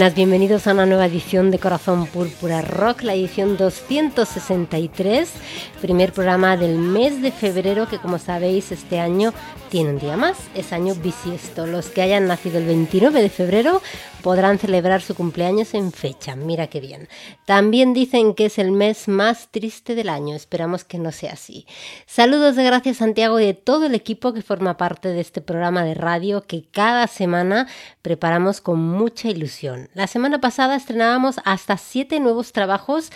buenas, bienvenidos a una nueva edición de Corazón Púrpura Rock, la edición 263, primer programa del mes de febrero que como sabéis este año tiene un día más, es año bisiesto. Los que hayan nacido el 29 de febrero podrán celebrar su cumpleaños en fecha, mira qué bien. También dicen que es el mes más triste del año, esperamos que no sea así. Saludos de gracias Santiago y de todo el equipo que forma parte de este programa de radio que cada semana preparamos con mucha ilusión. La semana pasada estrenábamos hasta siete nuevos trabajos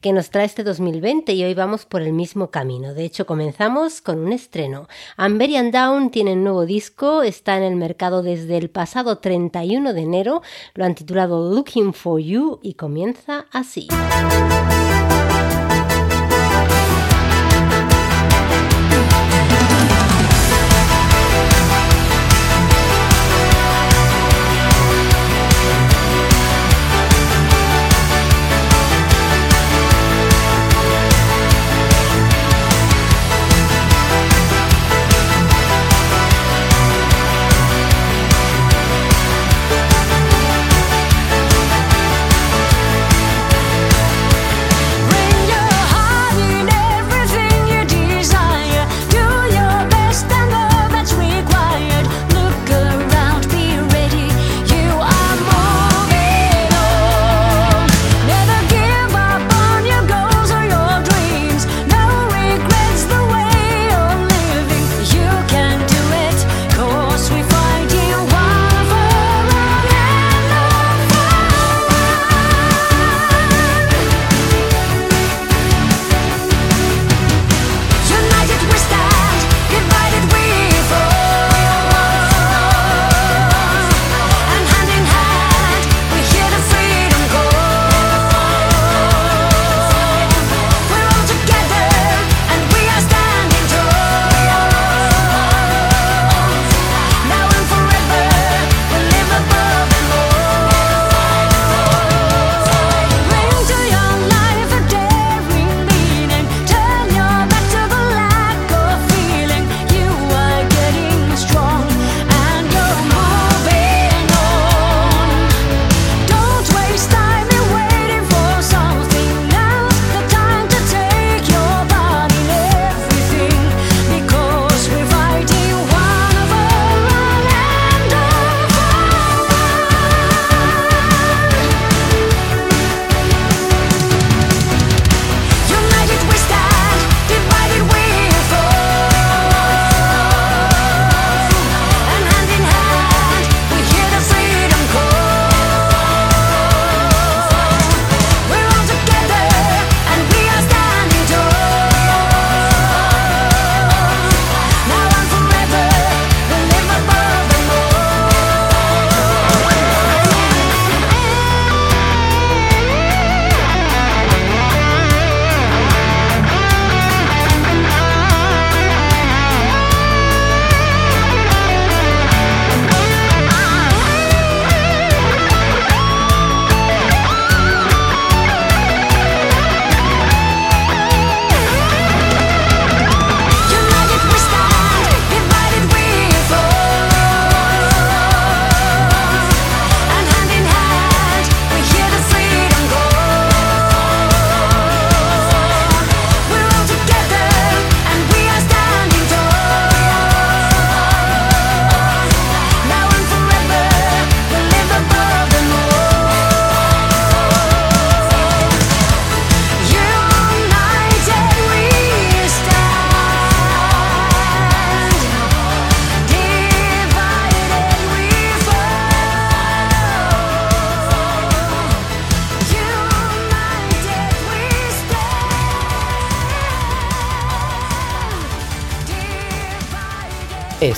que nos trae este 2020 y hoy vamos por el mismo camino. De hecho, comenzamos con un estreno. Amberian Down tiene un nuevo disco, está en el mercado desde el pasado 31 de enero lo han titulado Looking for You y comienza así.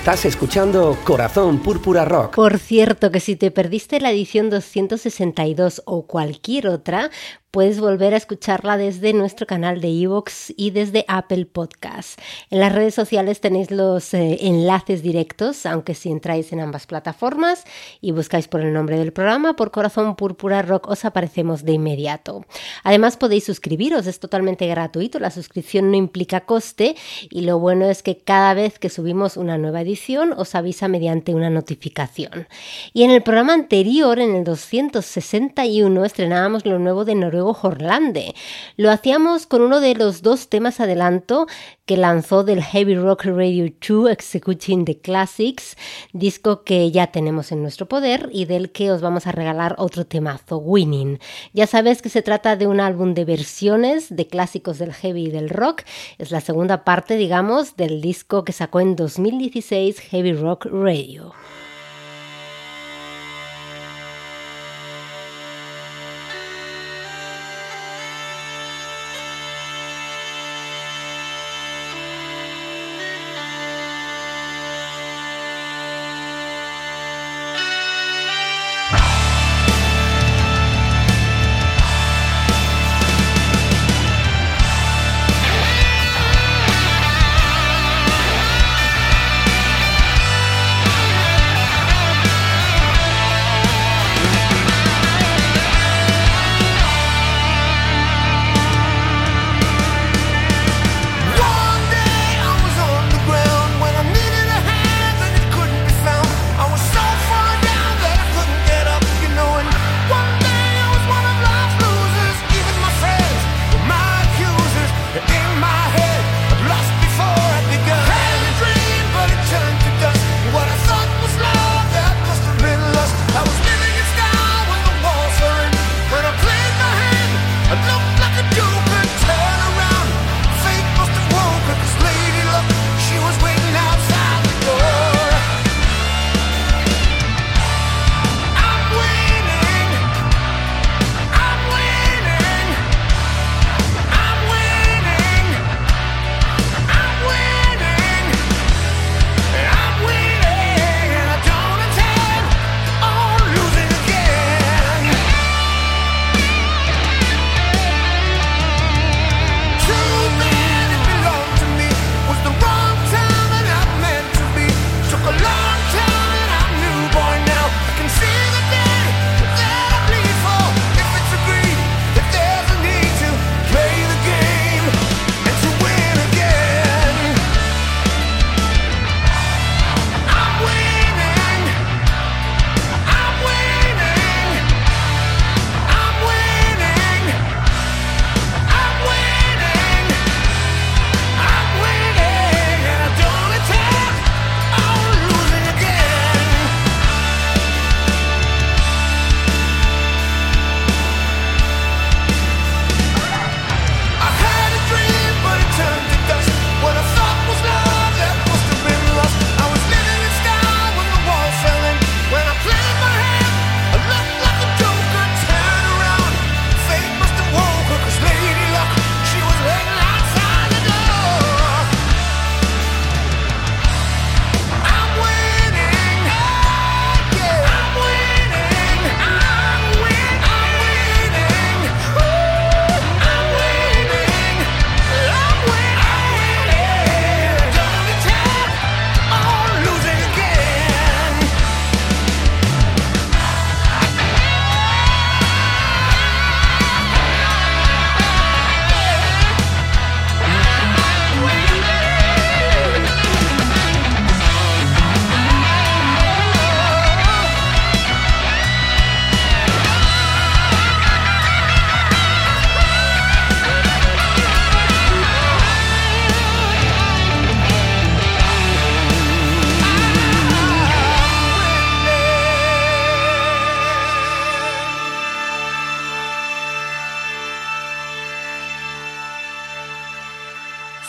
Estás escuchando Corazón Púrpura Rock. Por cierto, que si te perdiste la edición 262 o cualquier otra, Puedes volver a escucharla desde nuestro canal de iVoox y desde Apple Podcasts. En las redes sociales tenéis los eh, enlaces directos, aunque si entráis en ambas plataformas y buscáis por el nombre del programa, por Corazón Púrpura Rock, os aparecemos de inmediato. Además podéis suscribiros, es totalmente gratuito, la suscripción no implica coste y lo bueno es que cada vez que subimos una nueva edición os avisa mediante una notificación. Y en el programa anterior, en el 261, estrenábamos lo nuevo de Noruega Horlande. Lo hacíamos con uno de los dos temas adelanto que lanzó del Heavy Rock Radio 2 Executing the Classics, disco que ya tenemos en nuestro poder y del que os vamos a regalar otro temazo, Winning. Ya sabes que se trata de un álbum de versiones de clásicos del heavy y del rock. Es la segunda parte, digamos, del disco que sacó en 2016 Heavy Rock Radio.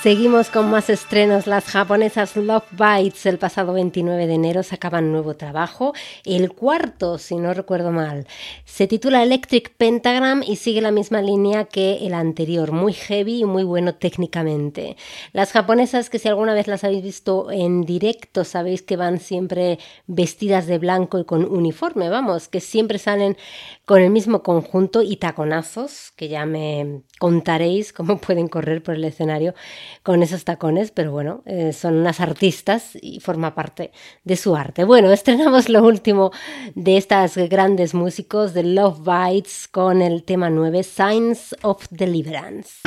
Seguimos con más estrenos. Las japonesas Love Bites el pasado 29 de enero sacaban nuevo trabajo, el cuarto, si no recuerdo mal. Se titula Electric Pentagram y sigue la misma línea que el anterior, muy heavy y muy bueno técnicamente. Las japonesas que si alguna vez las habéis visto en directo sabéis que van siempre vestidas de blanco y con uniforme, vamos, que siempre salen con el mismo conjunto y taconazos, que ya me contaréis cómo pueden correr por el escenario con esos tacones, pero bueno, eh, son unas artistas y forma parte de su arte. Bueno, estrenamos lo último de estas grandes músicos de Love Bites con el tema 9, Signs of Deliverance.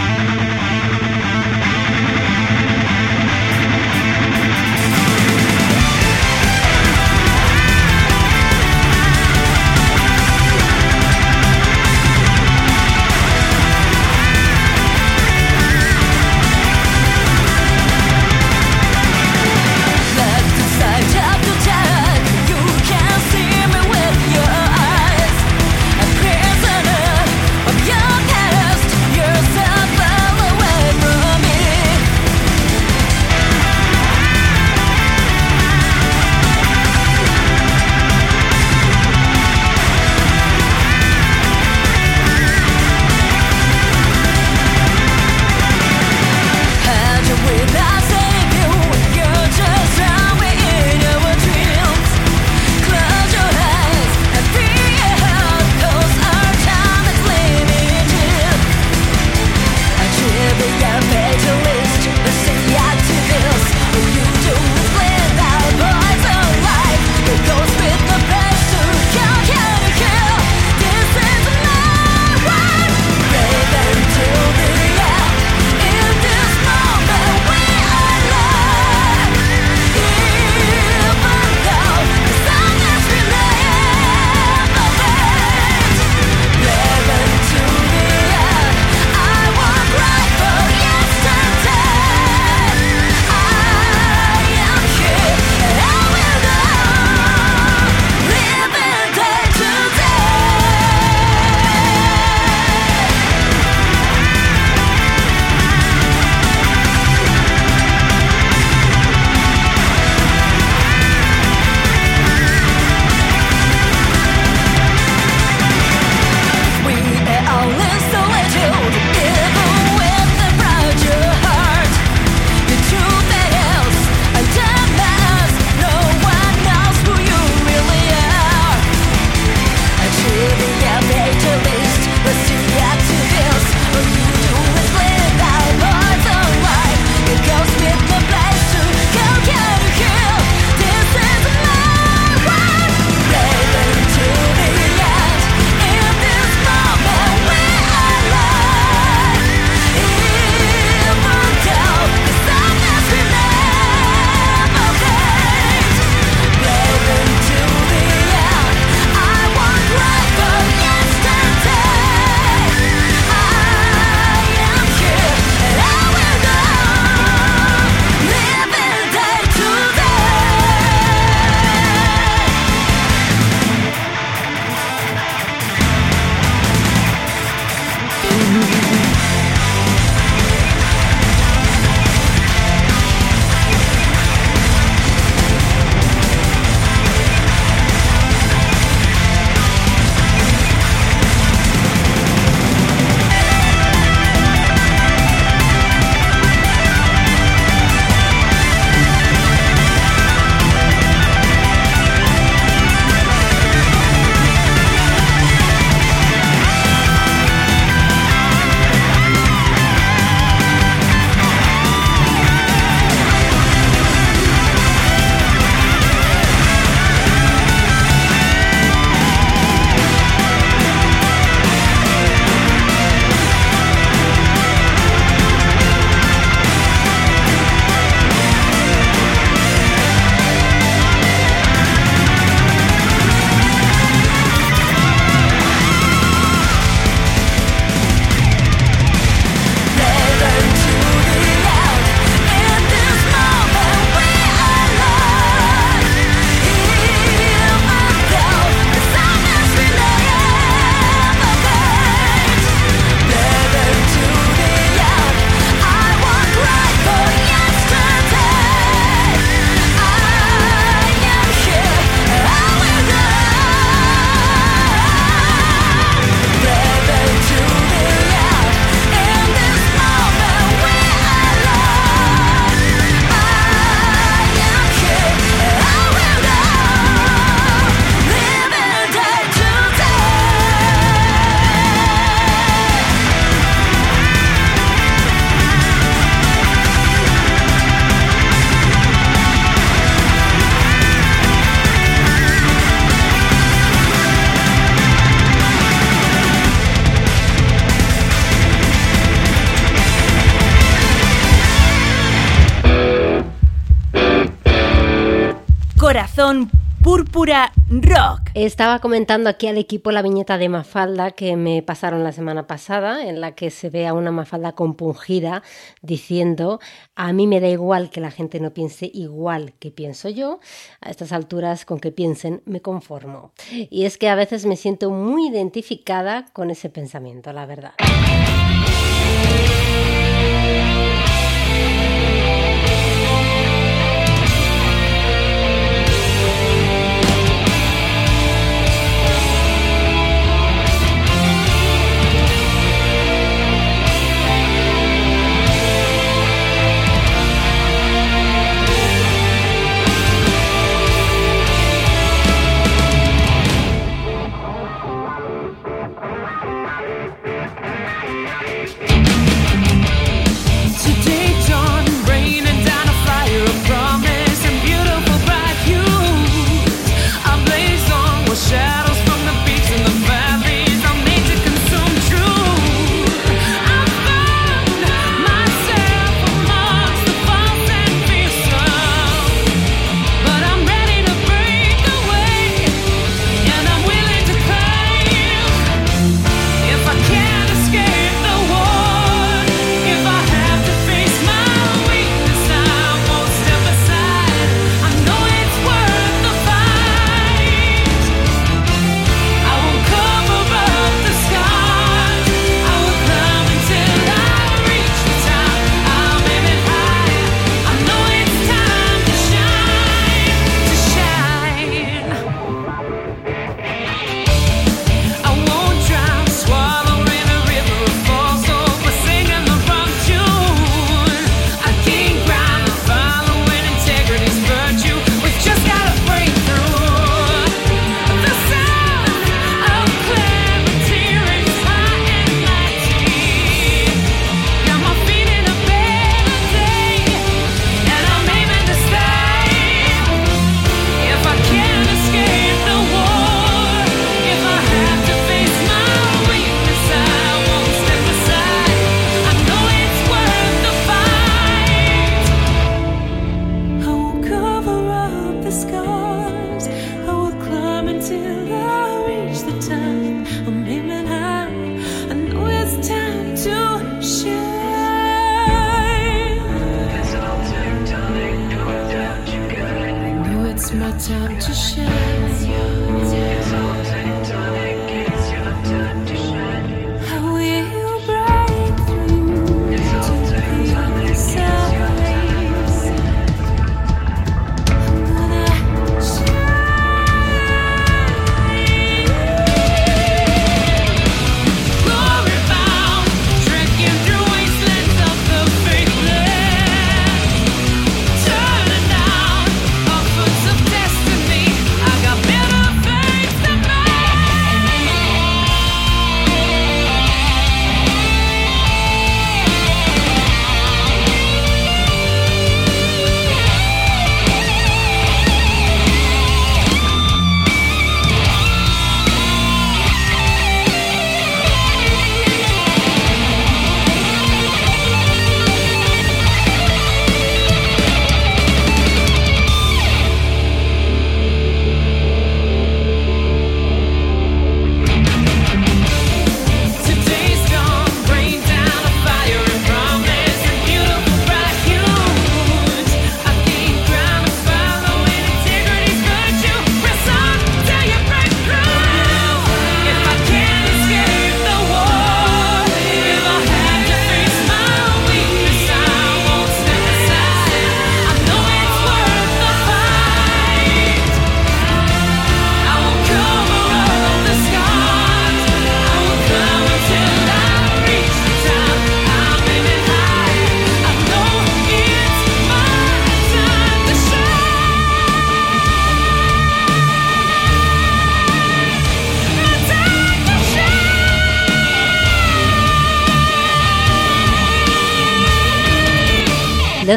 Púrpura Rock. Estaba comentando aquí al equipo la viñeta de Mafalda que me pasaron la semana pasada, en la que se ve a una Mafalda compungida diciendo, a mí me da igual que la gente no piense igual que pienso yo, a estas alturas con que piensen me conformo. Y es que a veces me siento muy identificada con ese pensamiento, la verdad.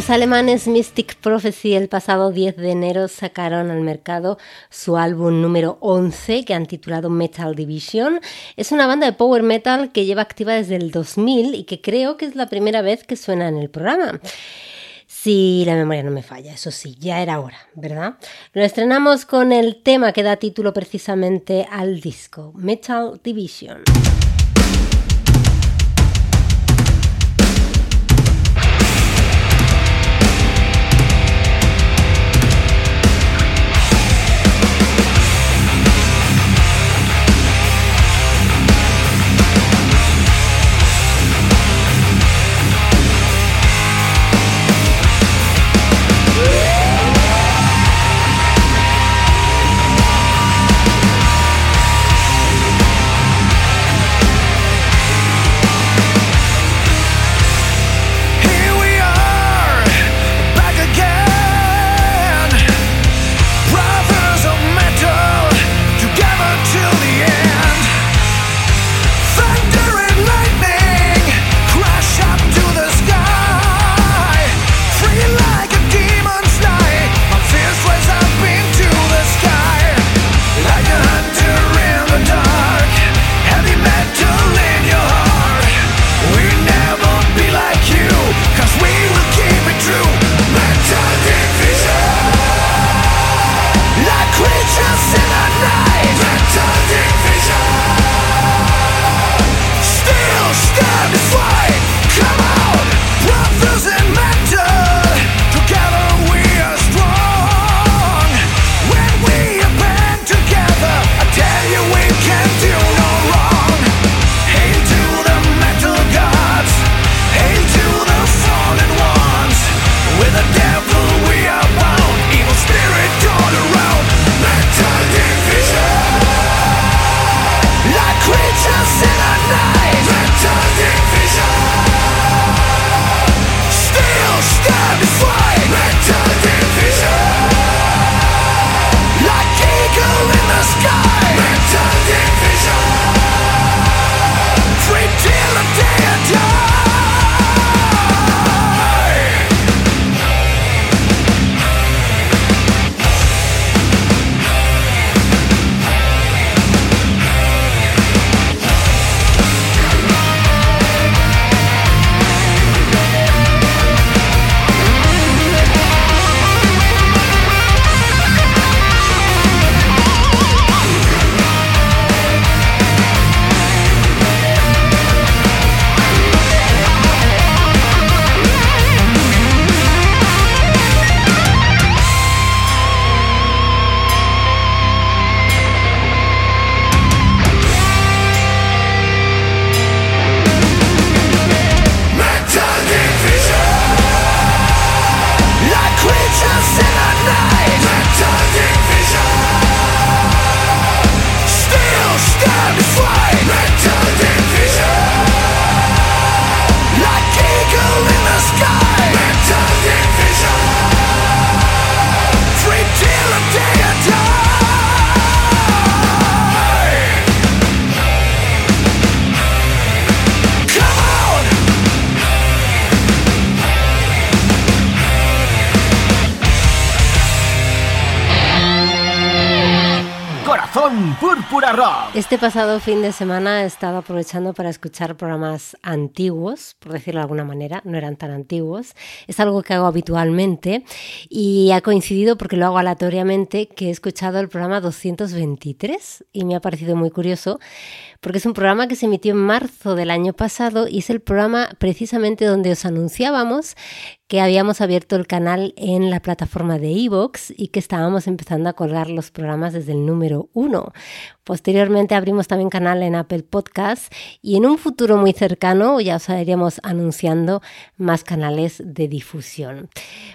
Alemanes Mystic Prophecy el pasado 10 de enero sacaron al mercado su álbum número 11 que han titulado Metal Division. Es una banda de power metal que lleva activa desde el 2000 y que creo que es la primera vez que suena en el programa. Si la memoria no me falla, eso sí, ya era hora, ¿verdad? Lo estrenamos con el tema que da título precisamente al disco, Metal Division. Este pasado fin de semana he estado aprovechando para escuchar programas antiguos, por decirlo de alguna manera, no eran tan antiguos. Es algo que hago habitualmente y ha coincidido porque lo hago aleatoriamente que he escuchado el programa 223 y me ha parecido muy curioso porque es un programa que se emitió en marzo del año pasado y es el programa precisamente donde os anunciábamos que habíamos abierto el canal en la plataforma de Evox y que estábamos empezando a colgar los programas desde el número uno. Posteriormente abrimos también canal en Apple Podcast y en un futuro muy cercano ya os iremos anunciando más canales de difusión.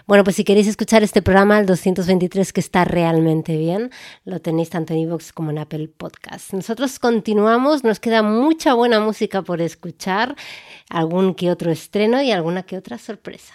Bueno, pues si queréis escuchar este programa, el 223, que está realmente bien, lo tenéis tanto en Evox como en Apple Podcast. Nosotros continuamos, nos queda mucha buena música por escuchar, algún que otro estreno y alguna que otra sorpresa.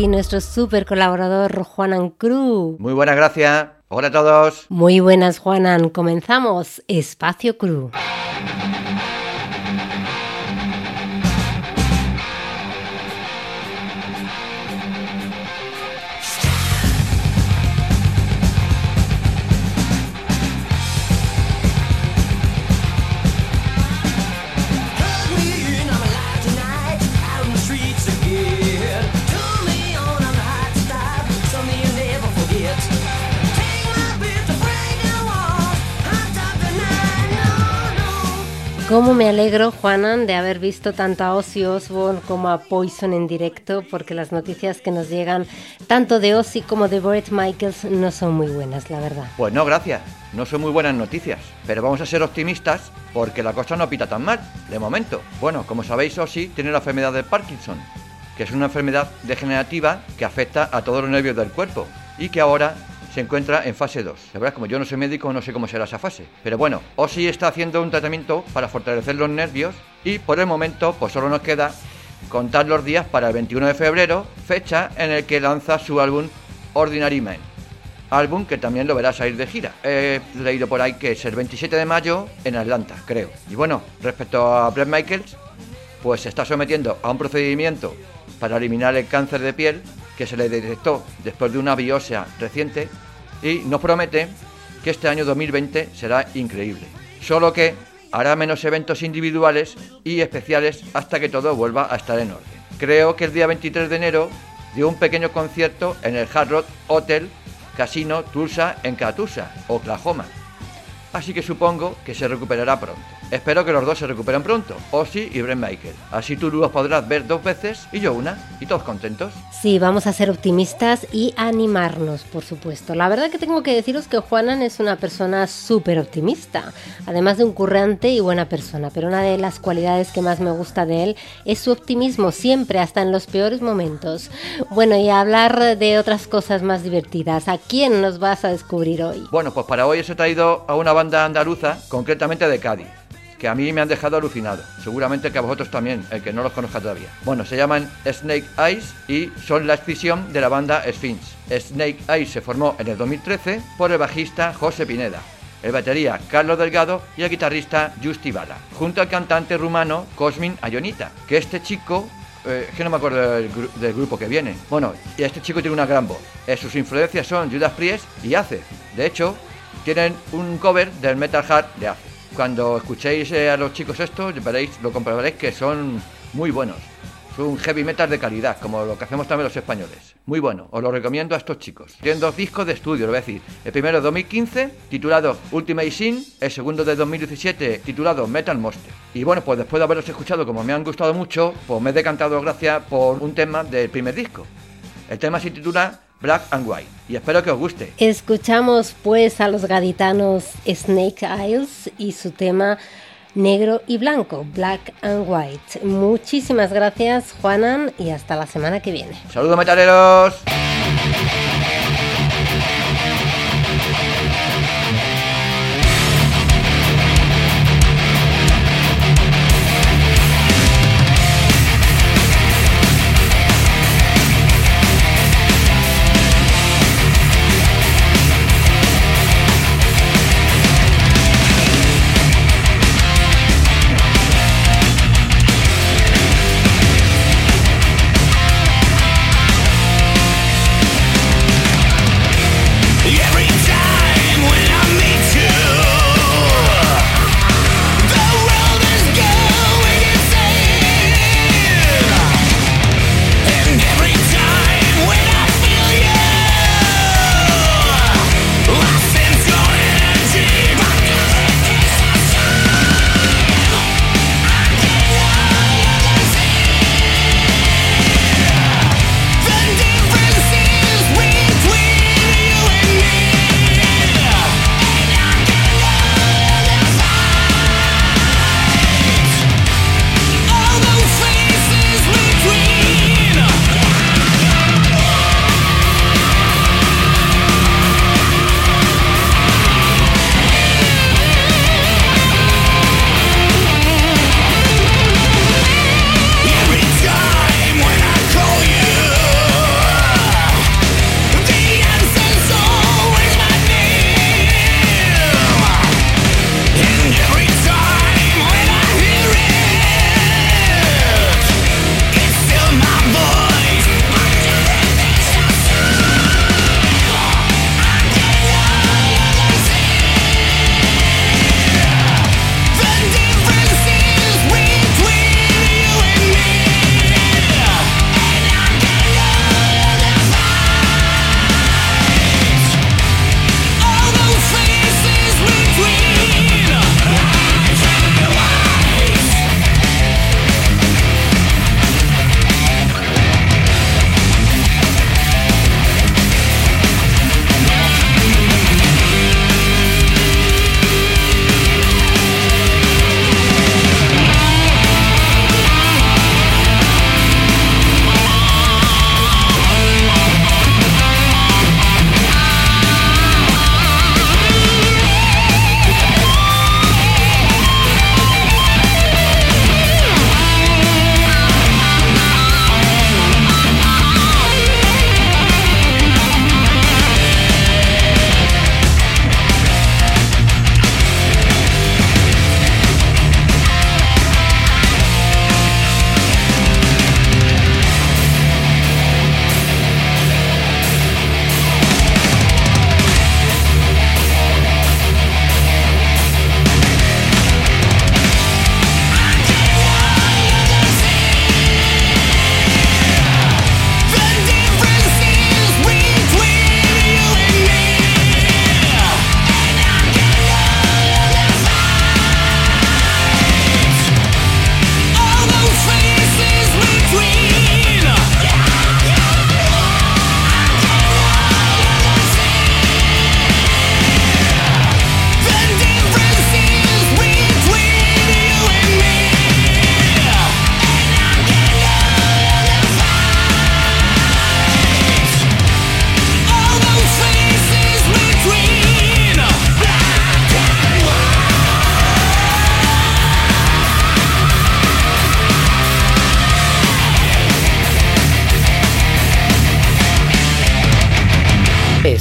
aquí nuestro super colaborador Juanan Cruz. Muy buenas, gracias. Hola a todos. Muy buenas, Juanan. Comenzamos Espacio Cruz. Cómo me alegro, Juanan, de haber visto tanto a Ozzy Osbourne como a Poison en directo, porque las noticias que nos llegan tanto de Ozzy como de Brett Michaels no son muy buenas, la verdad. Pues no, gracias. No son muy buenas noticias. Pero vamos a ser optimistas porque la cosa no pita tan mal, de momento. Bueno, como sabéis, Ozzy tiene la enfermedad de Parkinson, que es una enfermedad degenerativa que afecta a todos los nervios del cuerpo y que ahora se encuentra en fase 2. La verdad, como yo no soy médico, no sé cómo será esa fase. Pero bueno, Ozzy está haciendo un tratamiento para fortalecer los nervios y por el momento, pues solo nos queda contar los días para el 21 de febrero, fecha en el que lanza su álbum Ordinary Man. Álbum que también lo verá salir de gira. He leído por ahí que es el 27 de mayo en Atlanta, creo. Y bueno, respecto a Brett Michaels, pues se está sometiendo a un procedimiento para eliminar el cáncer de piel que se le detectó después de una biopsia reciente y nos promete que este año 2020 será increíble. Solo que hará menos eventos individuales y especiales hasta que todo vuelva a estar en orden. Creo que el día 23 de enero dio un pequeño concierto en el Hard Rock Hotel Casino Tulsa en Catoosa, Oklahoma. Así que supongo que se recuperará pronto. Espero que los dos se recuperen pronto, Ozzy y Brent Michael. Así tú los podrás ver dos veces y yo una, y todos contentos. Sí, vamos a ser optimistas y animarnos, por supuesto. La verdad que tengo que deciros que Juanan es una persona súper optimista, además de un currante y buena persona, pero una de las cualidades que más me gusta de él es su optimismo, siempre, hasta en los peores momentos. Bueno, y a hablar de otras cosas más divertidas, ¿a quién nos vas a descubrir hoy? Bueno, pues para hoy os he traído a una banda andaluza, concretamente de Cádiz que a mí me han dejado alucinado. Seguramente que a vosotros también, el que no los conozca todavía. Bueno, se llaman Snake Eyes y son la escisión de la banda Sphinx. Snake Eyes se formó en el 2013 por el bajista José Pineda, el batería Carlos Delgado y el guitarrista Justi Bala, junto al cantante rumano Cosmin Ayonita, que este chico eh, que no me acuerdo del, grupo que viene. Bueno, y este chico tiene una gran voz. Eh, sus influencias son Judas Priest y Ace. De hecho, tienen un cover del Metal Heart de Ace. Cuando escuchéis eh, a los chicos estos, veréis, lo comprobaréis que son muy buenos. Son heavy metal de calidad, como lo que hacemos también los españoles. Muy bueno, os lo recomiendo a estos chicos. Tienen dos discos de estudio, lo voy a decir. El primero de 2015, titulado Ultimate Sin. El segundo de 2017, titulado Metal Monster. Y bueno, pues después de haberlos escuchado, como me han gustado mucho, pues me he decantado gracias por un tema del primer disco. El tema se titula Black and White. Y espero que os guste. Escuchamos pues a los gaditanos Snake Isles y su tema negro y blanco, Black and White. Muchísimas gracias, Juanan, y hasta la semana que viene. Saludos, metaleros.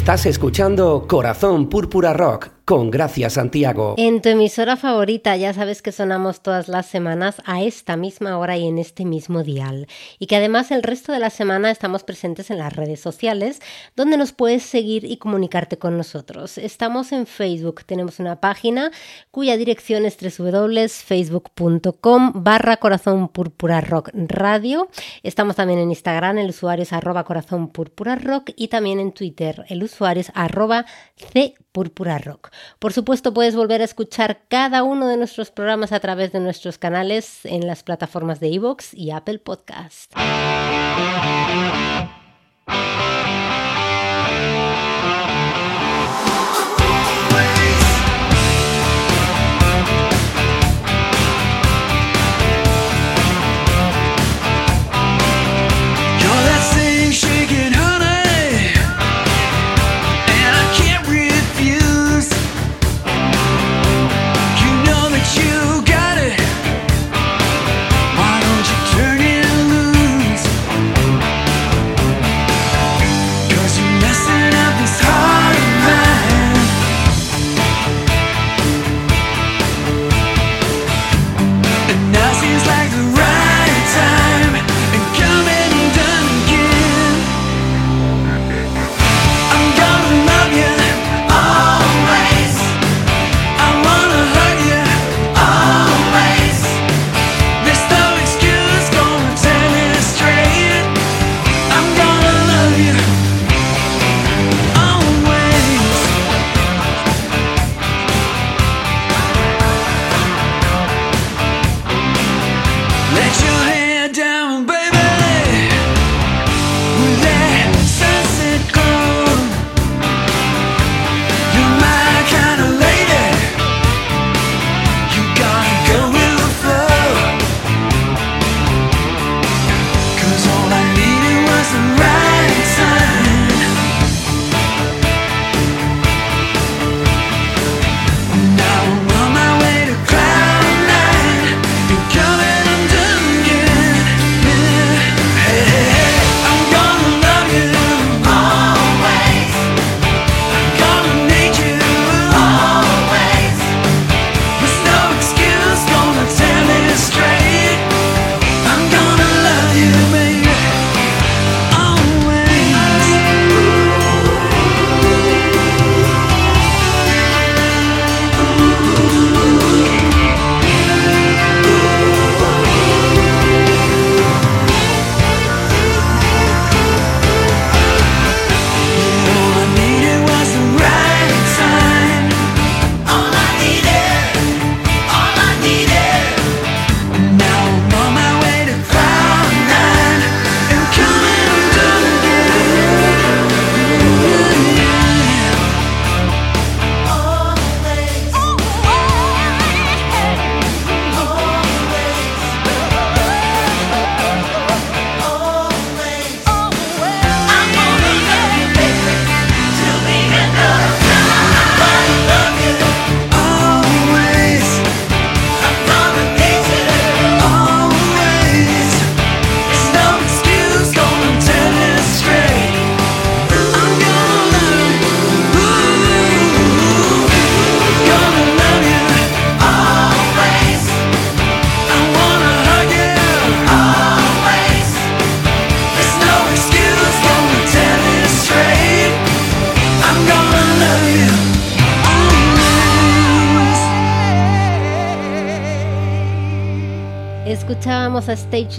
Estás escuchando Corazón Púrpura Rock con Gracia Santiago. En tu emisora favorita ya sabes que sonamos todas las semanas a esta misma hora y en este mismo dial. Y que además el resto de la semana estamos presentes en las redes sociales donde nos puedes seguir y comunicarte con nosotros. Estamos en Facebook, tenemos una página cuya dirección es www.facebook.com barra corazón púrpura rock radio. Estamos también en Instagram, el usuario es arroba corazón rock y también en Twitter, el usuario es arroba c Púrpura Rock. Por supuesto, puedes volver a escuchar cada uno de nuestros programas a través de nuestros canales en las plataformas de iVoox y Apple Podcast.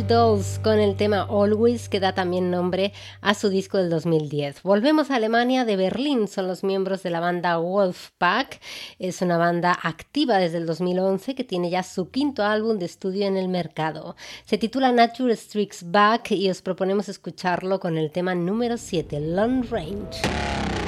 Dolls con el tema Always, que da también nombre a su disco del 2010. Volvemos a Alemania, de Berlín, son los miembros de la banda Wolfpack. Es una banda activa desde el 2011 que tiene ya su quinto álbum de estudio en el mercado. Se titula Nature Strikes Back y os proponemos escucharlo con el tema número 7, Long Range.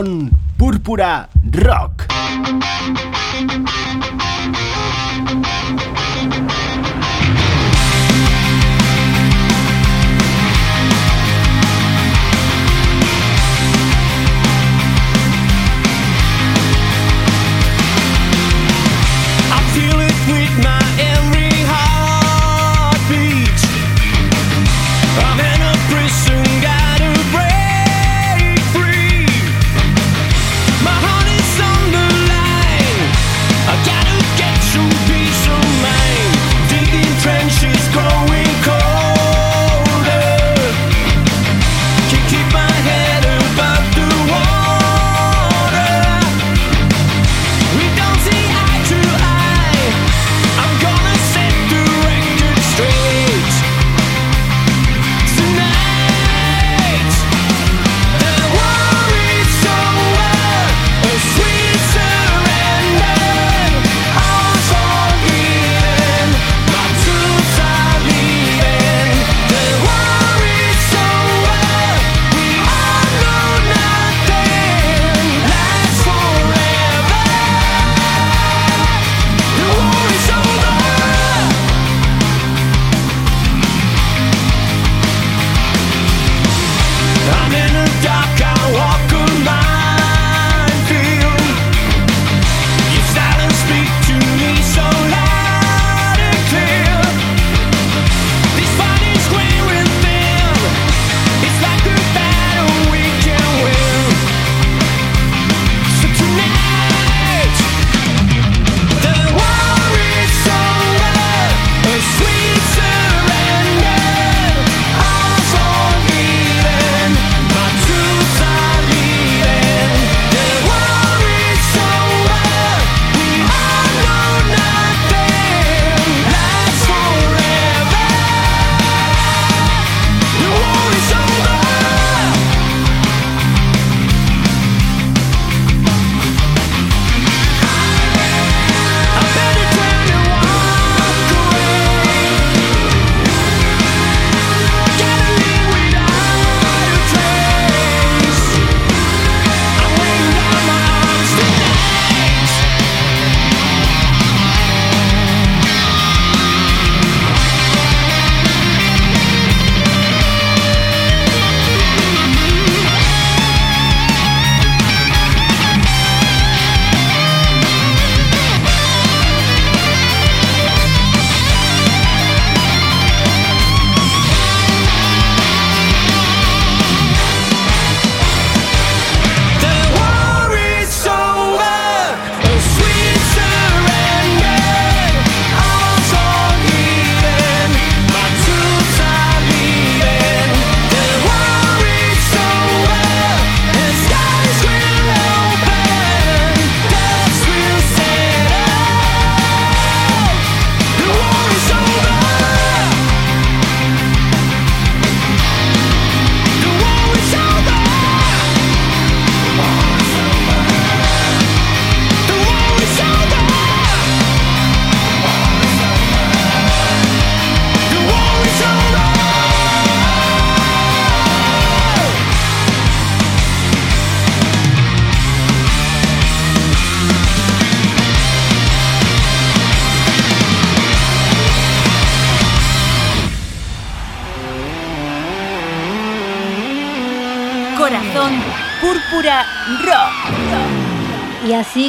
My heart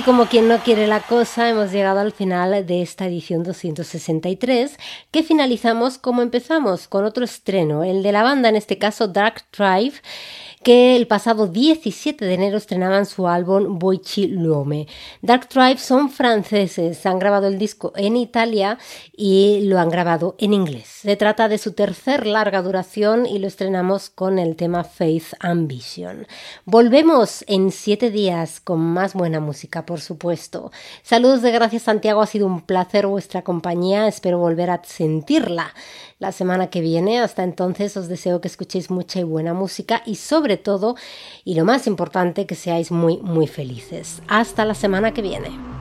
Y como quien no quiere la cosa, hemos llegado al final de esta edición 263, que finalizamos como empezamos, con otro estreno, el de la banda, en este caso Dark Drive, que el pasado 17 de enero estrenaban su álbum Boichi Luome. Dark Tribe son franceses, han grabado el disco en Italia y lo han grabado en inglés. Se trata de su tercer larga duración y lo estrenamos con el tema Faith Ambition. Volvemos en siete días con más buena música, por supuesto. Saludos de gracias Santiago, ha sido un placer vuestra compañía, espero volver a sentirla la semana que viene. Hasta entonces os deseo que escuchéis mucha y buena música y sobre todo, y lo más importante, que seáis muy, muy felices. Hasta la semana que viene.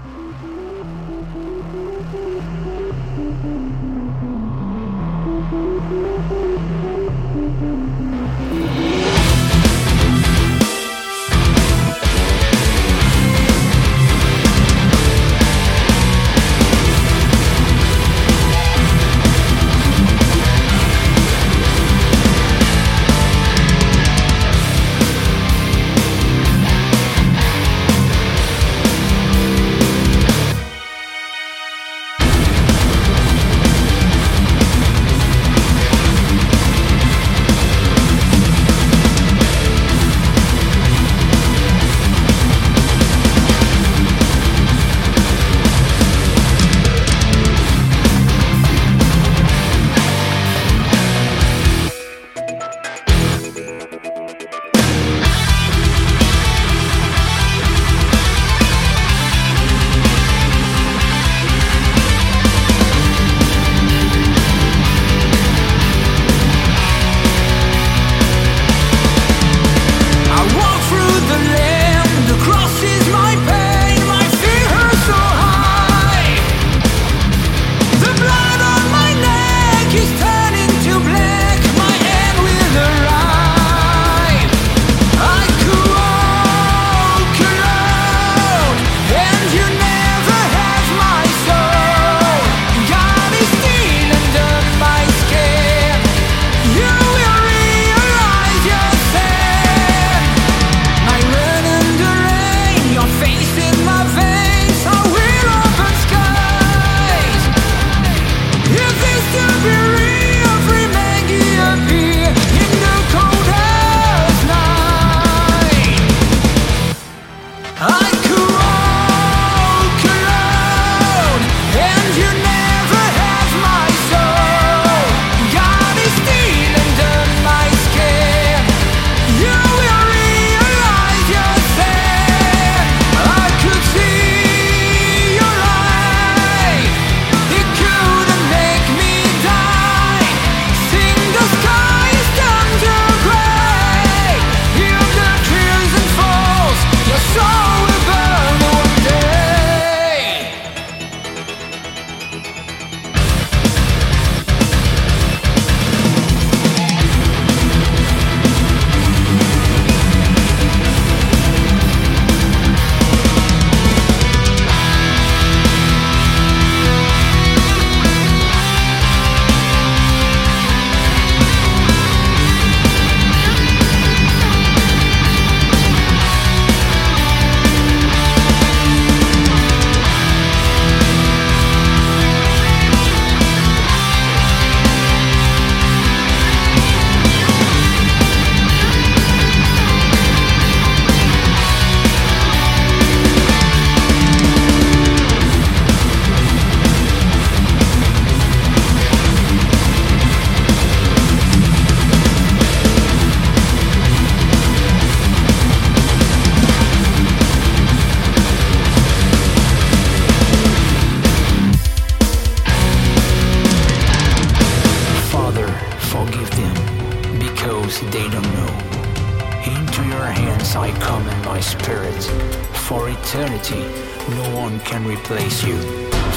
No one can replace you.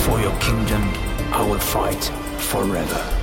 For your kingdom, I will fight forever.